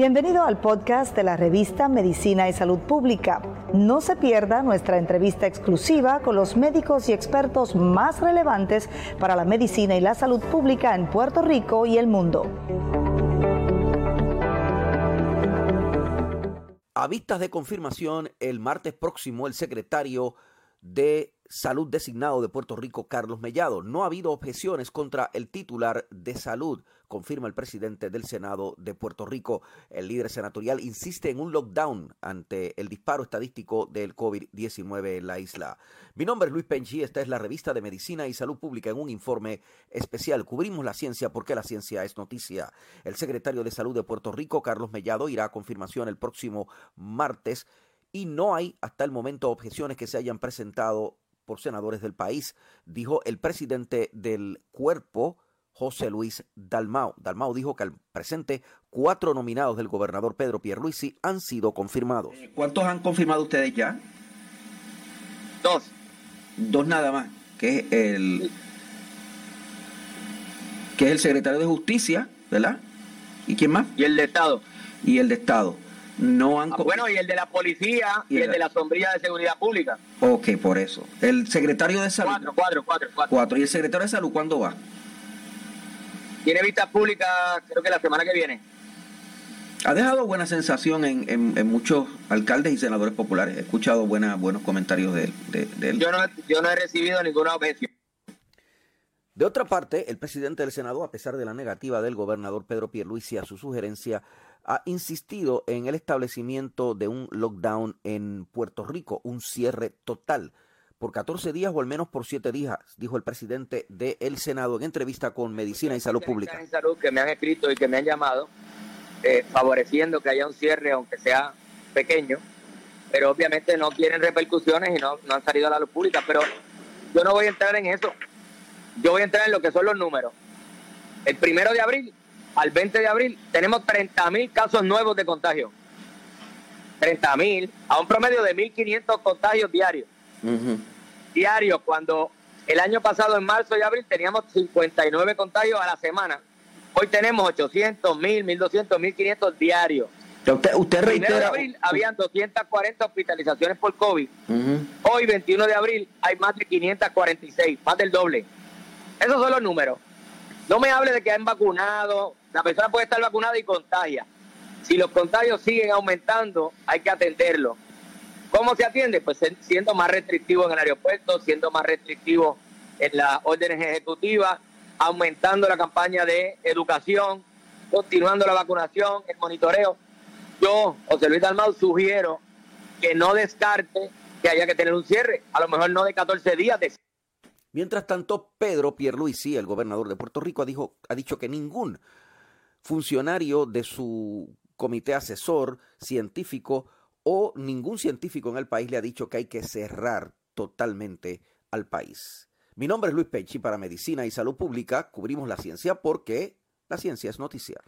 Bienvenido al podcast de la revista Medicina y Salud Pública. No se pierda nuestra entrevista exclusiva con los médicos y expertos más relevantes para la medicina y la salud pública en Puerto Rico y el mundo. A vistas de confirmación, el martes próximo el secretario de Salud designado de Puerto Rico, Carlos Mellado. No ha habido objeciones contra el titular de salud, confirma el presidente del Senado de Puerto Rico. El líder senatorial insiste en un lockdown ante el disparo estadístico del COVID-19 en la isla. Mi nombre es Luis Penchi, esta es la revista de Medicina y Salud Pública en un informe especial. Cubrimos la ciencia porque la ciencia es noticia. El secretario de Salud de Puerto Rico, Carlos Mellado, irá a confirmación el próximo martes y no hay hasta el momento objeciones que se hayan presentado por senadores del país, dijo el presidente del cuerpo, José Luis Dalmau. Dalmau dijo que al presente cuatro nominados del gobernador Pedro Pierluisi han sido confirmados. Eh, ¿Cuántos han confirmado ustedes ya? Dos. Dos nada más, que es el que es el secretario de Justicia, ¿verdad? ¿Y quién más? Y el de Estado. Y el de Estado no han... Ah, bueno, y el de la policía y, el de la sombrilla de seguridad pública. Ok, por eso. El secretario de salud... Cuatro, cuatro, cuatro. Cuatro. ¿Y el secretario de salud cuándo va? Tiene vista pública creo que la semana que viene. Ha dejado buena sensación en, en, muchos alcaldes y senadores populares. He escuchado buena, buenos comentarios de, él. Yo no, yo no he recibido ninguna objeción. De otra parte, el presidente del Senado, a pesar de la negativa del gobernador Pedro Pierluisi a su sugerencia, ha insistido en el establecimiento de un lockdown en Puerto Rico, un cierre total por 14 días o al menos por 7 días, dijo el presidente del Senado en entrevista con Medicina y Salud Pública. salud que me han escrito y que me han llamado, eh, favoreciendo que haya un cierre, aunque sea pequeño, pero obviamente no quieren repercusiones y no han salido a la luz pública. Pero yo no voy a entrar en eso. Yo voy a entrar en lo que son los números. El primero de abril al 20 de abril tenemos 30 mil casos nuevos de contagio. 30 mil, a un promedio de 1.500 contagios diarios. Diarios, cuando el año pasado, en marzo y abril, teníamos 59 contagios a la semana. Hoy tenemos 800, 1.000, 1.200, 1.500 diarios. Usted, usted reitera... de abril habían 240 hospitalizaciones por COVID. Hoy, 21 de abril, hay más de 546, más del doble. Esos son los números. No me hable de que han vacunado, la persona puede estar vacunada y contagia. Si los contagios siguen aumentando, hay que atenderlo. ¿Cómo se atiende? Pues siendo más restrictivo en el aeropuerto, siendo más restrictivo en las órdenes ejecutivas, aumentando la campaña de educación, continuando la vacunación, el monitoreo. Yo, José Luis Dalmau, sugiero que no descarte que haya que tener un cierre, a lo mejor no de 14 días. De... Mientras tanto, Pedro Pierluisi, el gobernador de Puerto Rico, ha dicho que ningún funcionario de su comité asesor científico o ningún científico en el país le ha dicho que hay que cerrar totalmente al país. Mi nombre es Luis Pechi para Medicina y Salud Pública. Cubrimos la ciencia porque la ciencia es noticiar.